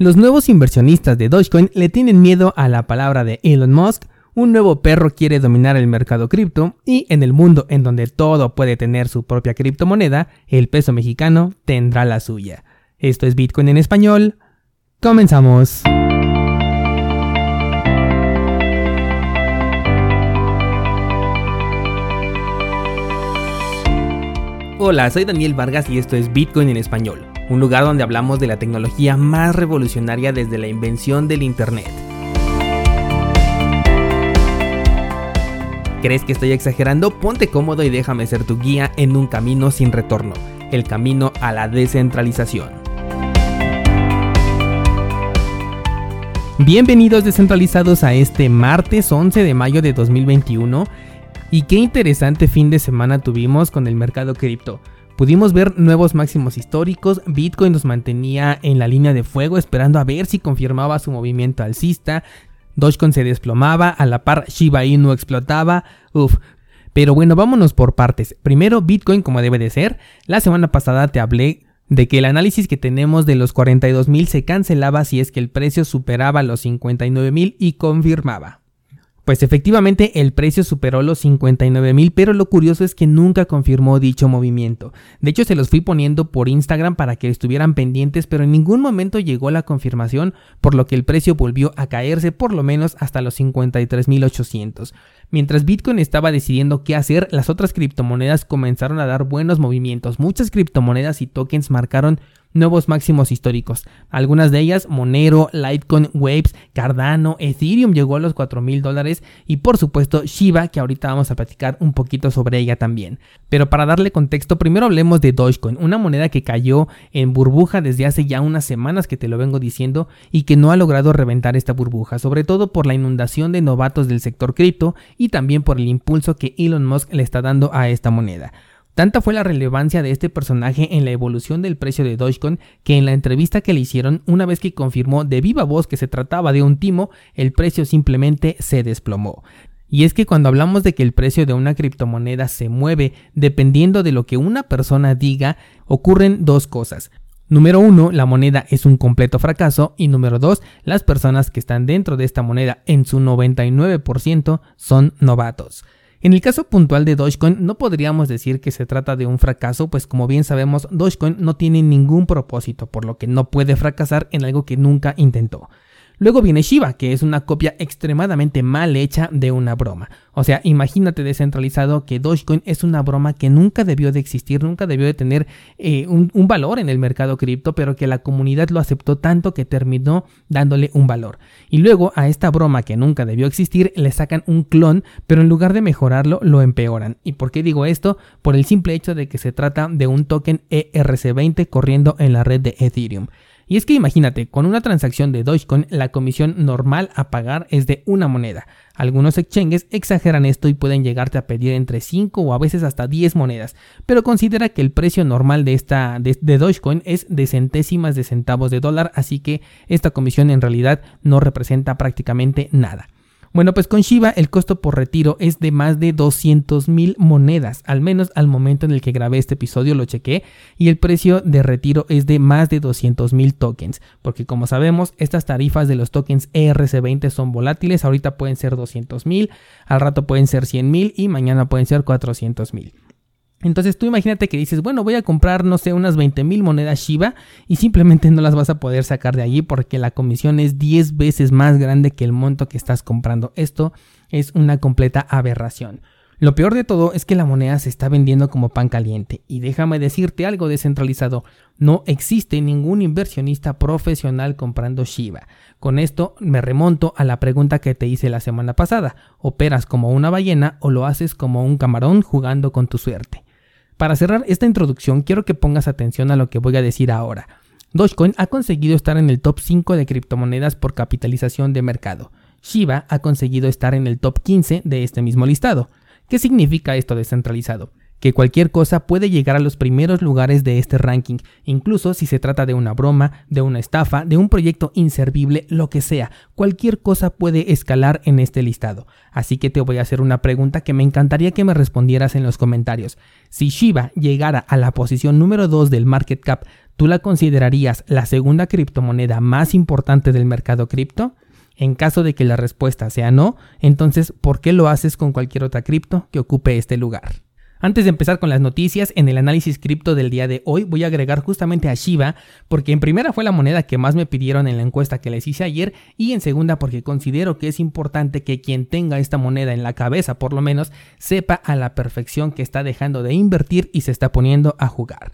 Los nuevos inversionistas de Dogecoin le tienen miedo a la palabra de Elon Musk, un nuevo perro quiere dominar el mercado cripto y en el mundo en donde todo puede tener su propia criptomoneda, el peso mexicano tendrá la suya. Esto es Bitcoin en español. Comenzamos. Hola, soy Daniel Vargas y esto es Bitcoin en español un lugar donde hablamos de la tecnología más revolucionaria desde la invención del Internet. ¿Crees que estoy exagerando? Ponte cómodo y déjame ser tu guía en un camino sin retorno, el camino a la descentralización. Bienvenidos descentralizados a este martes 11 de mayo de 2021 y qué interesante fin de semana tuvimos con el mercado cripto. Pudimos ver nuevos máximos históricos, Bitcoin nos mantenía en la línea de fuego esperando a ver si confirmaba su movimiento alcista, Dogecoin se desplomaba, a la par Shiba Inu explotaba, uff. Pero bueno, vámonos por partes. Primero Bitcoin como debe de ser. La semana pasada te hablé de que el análisis que tenemos de los 42.000 se cancelaba si es que el precio superaba los 59.000 y confirmaba. Pues efectivamente el precio superó los 59 mil, pero lo curioso es que nunca confirmó dicho movimiento. De hecho se los fui poniendo por Instagram para que estuvieran pendientes, pero en ningún momento llegó la confirmación, por lo que el precio volvió a caerse por lo menos hasta los 53 mil 800. Mientras Bitcoin estaba decidiendo qué hacer, las otras criptomonedas comenzaron a dar buenos movimientos. Muchas criptomonedas y tokens marcaron nuevos máximos históricos. Algunas de ellas, Monero, Litecoin, Waves, Cardano, Ethereum llegó a los 4 mil dólares y por supuesto Shiba, que ahorita vamos a platicar un poquito sobre ella también. Pero para darle contexto, primero hablemos de Dogecoin, una moneda que cayó en burbuja desde hace ya unas semanas que te lo vengo diciendo y que no ha logrado reventar esta burbuja, sobre todo por la inundación de novatos del sector cripto y también por el impulso que Elon Musk le está dando a esta moneda. Tanta fue la relevancia de este personaje en la evolución del precio de Dogecoin que en la entrevista que le hicieron, una vez que confirmó de viva voz que se trataba de un timo, el precio simplemente se desplomó. Y es que cuando hablamos de que el precio de una criptomoneda se mueve dependiendo de lo que una persona diga, ocurren dos cosas. Número uno, la moneda es un completo fracaso y número dos, las personas que están dentro de esta moneda en su 99% son novatos. En el caso puntual de Dogecoin no podríamos decir que se trata de un fracaso, pues como bien sabemos Dogecoin no tiene ningún propósito, por lo que no puede fracasar en algo que nunca intentó. Luego viene Shiba, que es una copia extremadamente mal hecha de una broma. O sea, imagínate descentralizado que Dogecoin es una broma que nunca debió de existir, nunca debió de tener eh, un, un, valor en el mercado cripto, pero que la comunidad lo aceptó tanto que terminó dándole un valor. Y luego a esta broma que nunca debió existir le sacan un clon, pero en lugar de mejorarlo lo empeoran. ¿Y por qué digo esto? Por el simple hecho de que se trata de un token ERC20 corriendo en la red de Ethereum. Y es que imagínate, con una transacción de Dogecoin, la comisión normal a pagar es de una moneda. Algunos exchanges exageran esto y pueden llegarte a pedir entre 5 o a veces hasta 10 monedas, pero considera que el precio normal de, esta, de, de Dogecoin es de centésimas de centavos de dólar, así que esta comisión en realidad no representa prácticamente nada. Bueno, pues con Shiba el costo por retiro es de más de 200 mil monedas, al menos al momento en el que grabé este episodio lo chequé, y el precio de retiro es de más de 200 mil tokens, porque como sabemos, estas tarifas de los tokens ERC20 son volátiles, ahorita pueden ser 200 mil, al rato pueden ser 100 mil y mañana pueden ser 400 mil. Entonces tú imagínate que dices, bueno, voy a comprar, no sé, unas 20 mil monedas Shiba y simplemente no las vas a poder sacar de allí porque la comisión es 10 veces más grande que el monto que estás comprando. Esto es una completa aberración. Lo peor de todo es que la moneda se está vendiendo como pan caliente. Y déjame decirte algo descentralizado, no existe ningún inversionista profesional comprando Shiba. Con esto me remonto a la pregunta que te hice la semana pasada. ¿Operas como una ballena o lo haces como un camarón jugando con tu suerte? Para cerrar esta introducción, quiero que pongas atención a lo que voy a decir ahora. Dogecoin ha conseguido estar en el top 5 de criptomonedas por capitalización de mercado. Shiba ha conseguido estar en el top 15 de este mismo listado. ¿Qué significa esto descentralizado? Que cualquier cosa puede llegar a los primeros lugares de este ranking, incluso si se trata de una broma, de una estafa, de un proyecto inservible, lo que sea, cualquier cosa puede escalar en este listado. Así que te voy a hacer una pregunta que me encantaría que me respondieras en los comentarios. Si Shiba llegara a la posición número 2 del market cap, ¿tú la considerarías la segunda criptomoneda más importante del mercado cripto? En caso de que la respuesta sea no, entonces ¿por qué lo haces con cualquier otra cripto que ocupe este lugar? Antes de empezar con las noticias, en el análisis cripto del día de hoy voy a agregar justamente a Shiba, porque en primera fue la moneda que más me pidieron en la encuesta que les hice ayer, y en segunda porque considero que es importante que quien tenga esta moneda en la cabeza por lo menos sepa a la perfección que está dejando de invertir y se está poniendo a jugar.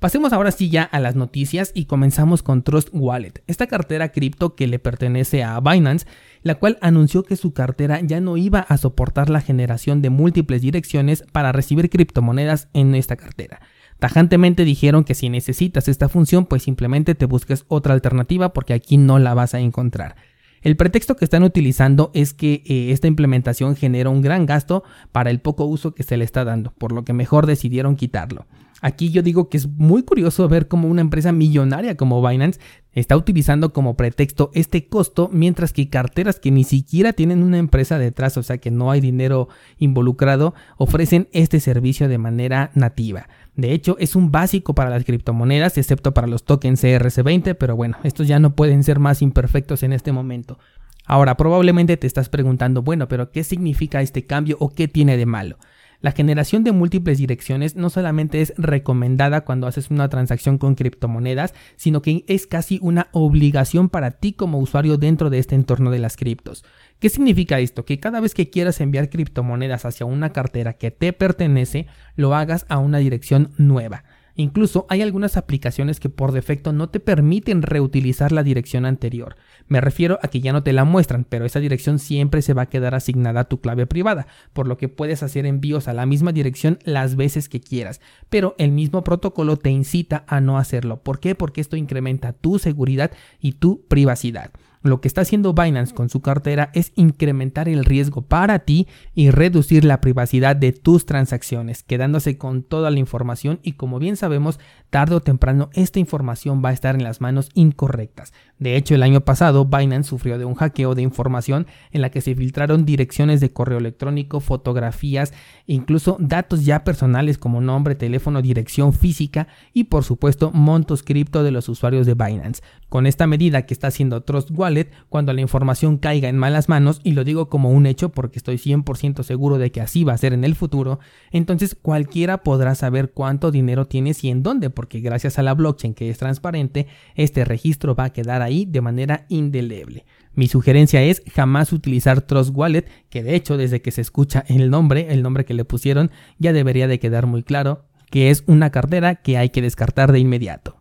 Pasemos ahora sí ya a las noticias y comenzamos con Trust Wallet, esta cartera cripto que le pertenece a Binance, la cual anunció que su cartera ya no iba a soportar la generación de múltiples direcciones para recibir criptomonedas en esta cartera. Tajantemente dijeron que si necesitas esta función, pues simplemente te busques otra alternativa porque aquí no la vas a encontrar. El pretexto que están utilizando es que eh, esta implementación genera un gran gasto para el poco uso que se le está dando, por lo que mejor decidieron quitarlo. Aquí yo digo que es muy curioso ver cómo una empresa millonaria como Binance está utilizando como pretexto este costo, mientras que carteras que ni siquiera tienen una empresa detrás, o sea que no hay dinero involucrado, ofrecen este servicio de manera nativa. De hecho, es un básico para las criptomonedas, excepto para los tokens CRC20, pero bueno, estos ya no pueden ser más imperfectos en este momento. Ahora, probablemente te estás preguntando, bueno, pero ¿qué significa este cambio o qué tiene de malo? La generación de múltiples direcciones no solamente es recomendada cuando haces una transacción con criptomonedas, sino que es casi una obligación para ti como usuario dentro de este entorno de las criptos. ¿Qué significa esto? Que cada vez que quieras enviar criptomonedas hacia una cartera que te pertenece, lo hagas a una dirección nueva. Incluso hay algunas aplicaciones que por defecto no te permiten reutilizar la dirección anterior. Me refiero a que ya no te la muestran, pero esa dirección siempre se va a quedar asignada a tu clave privada, por lo que puedes hacer envíos a la misma dirección las veces que quieras, pero el mismo protocolo te incita a no hacerlo. ¿Por qué? Porque esto incrementa tu seguridad y tu privacidad. Lo que está haciendo Binance con su cartera es incrementar el riesgo para ti y reducir la privacidad de tus transacciones, quedándose con toda la información y como bien sabemos, tarde o temprano esta información va a estar en las manos incorrectas. De hecho, el año pasado Binance sufrió de un hackeo de información en la que se filtraron direcciones de correo electrónico, fotografías, incluso datos ya personales como nombre, teléfono, dirección física y por supuesto montos cripto de los usuarios de Binance. Con esta medida que está haciendo Trust Wallet, cuando la información caiga en malas manos, y lo digo como un hecho porque estoy 100% seguro de que así va a ser en el futuro, entonces cualquiera podrá saber cuánto dinero tienes y en dónde, porque gracias a la blockchain que es transparente, este registro va a quedar ahí de manera indeleble. Mi sugerencia es jamás utilizar Trust Wallet, que de hecho desde que se escucha el nombre, el nombre que le pusieron, ya debería de quedar muy claro que es una cartera que hay que descartar de inmediato.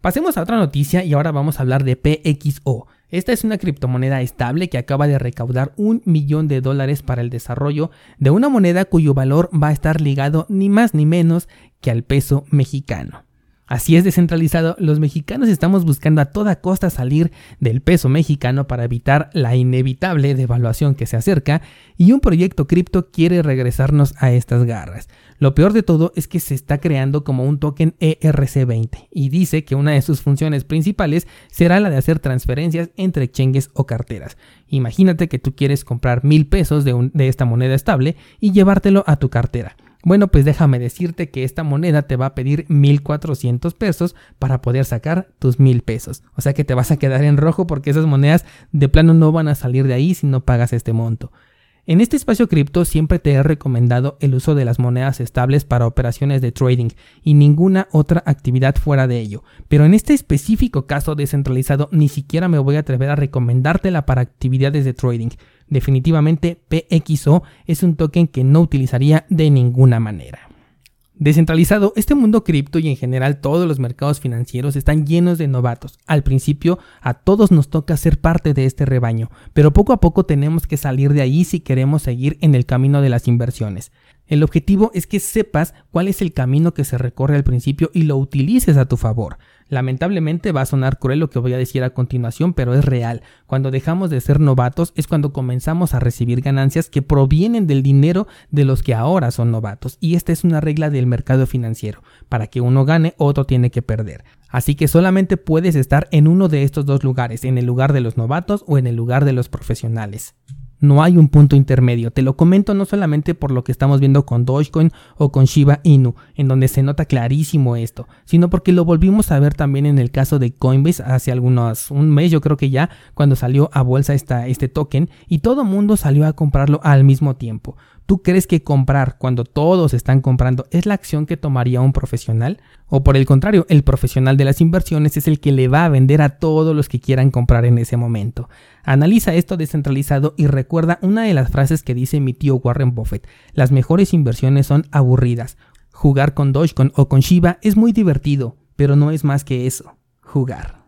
Pasemos a otra noticia y ahora vamos a hablar de PXO. Esta es una criptomoneda estable que acaba de recaudar un millón de dólares para el desarrollo de una moneda cuyo valor va a estar ligado ni más ni menos que al peso mexicano. Así es descentralizado, los mexicanos estamos buscando a toda costa salir del peso mexicano para evitar la inevitable devaluación que se acerca y un proyecto cripto quiere regresarnos a estas garras. Lo peor de todo es que se está creando como un token ERC20 y dice que una de sus funciones principales será la de hacer transferencias entre exchanges o carteras. Imagínate que tú quieres comprar mil pesos de, de esta moneda estable y llevártelo a tu cartera. Bueno, pues déjame decirte que esta moneda te va a pedir 1400 pesos para poder sacar tus 1000 pesos. O sea que te vas a quedar en rojo porque esas monedas de plano no van a salir de ahí si no pagas este monto. En este espacio cripto siempre te he recomendado el uso de las monedas estables para operaciones de trading y ninguna otra actividad fuera de ello. Pero en este específico caso descentralizado ni siquiera me voy a atrever a recomendártela para actividades de trading. Definitivamente PXO es un token que no utilizaría de ninguna manera. Descentralizado, este mundo cripto y en general todos los mercados financieros están llenos de novatos. Al principio a todos nos toca ser parte de este rebaño, pero poco a poco tenemos que salir de ahí si queremos seguir en el camino de las inversiones. El objetivo es que sepas cuál es el camino que se recorre al principio y lo utilices a tu favor. Lamentablemente va a sonar cruel lo que voy a decir a continuación, pero es real. Cuando dejamos de ser novatos es cuando comenzamos a recibir ganancias que provienen del dinero de los que ahora son novatos. Y esta es una regla del mercado financiero. Para que uno gane, otro tiene que perder. Así que solamente puedes estar en uno de estos dos lugares, en el lugar de los novatos o en el lugar de los profesionales. No hay un punto intermedio. Te lo comento no solamente por lo que estamos viendo con Dogecoin o con Shiba Inu, en donde se nota clarísimo esto, sino porque lo volvimos a ver también en el caso de Coinbase hace algunos, un mes yo creo que ya, cuando salió a bolsa esta, este token y todo mundo salió a comprarlo al mismo tiempo. ¿Tú crees que comprar cuando todos están comprando es la acción que tomaría un profesional? O por el contrario, el profesional de las inversiones es el que le va a vender a todos los que quieran comprar en ese momento. Analiza esto descentralizado y recuerda una de las frases que dice mi tío Warren Buffett. Las mejores inversiones son aburridas. Jugar con Dogecoin o con Shiba es muy divertido, pero no es más que eso, jugar.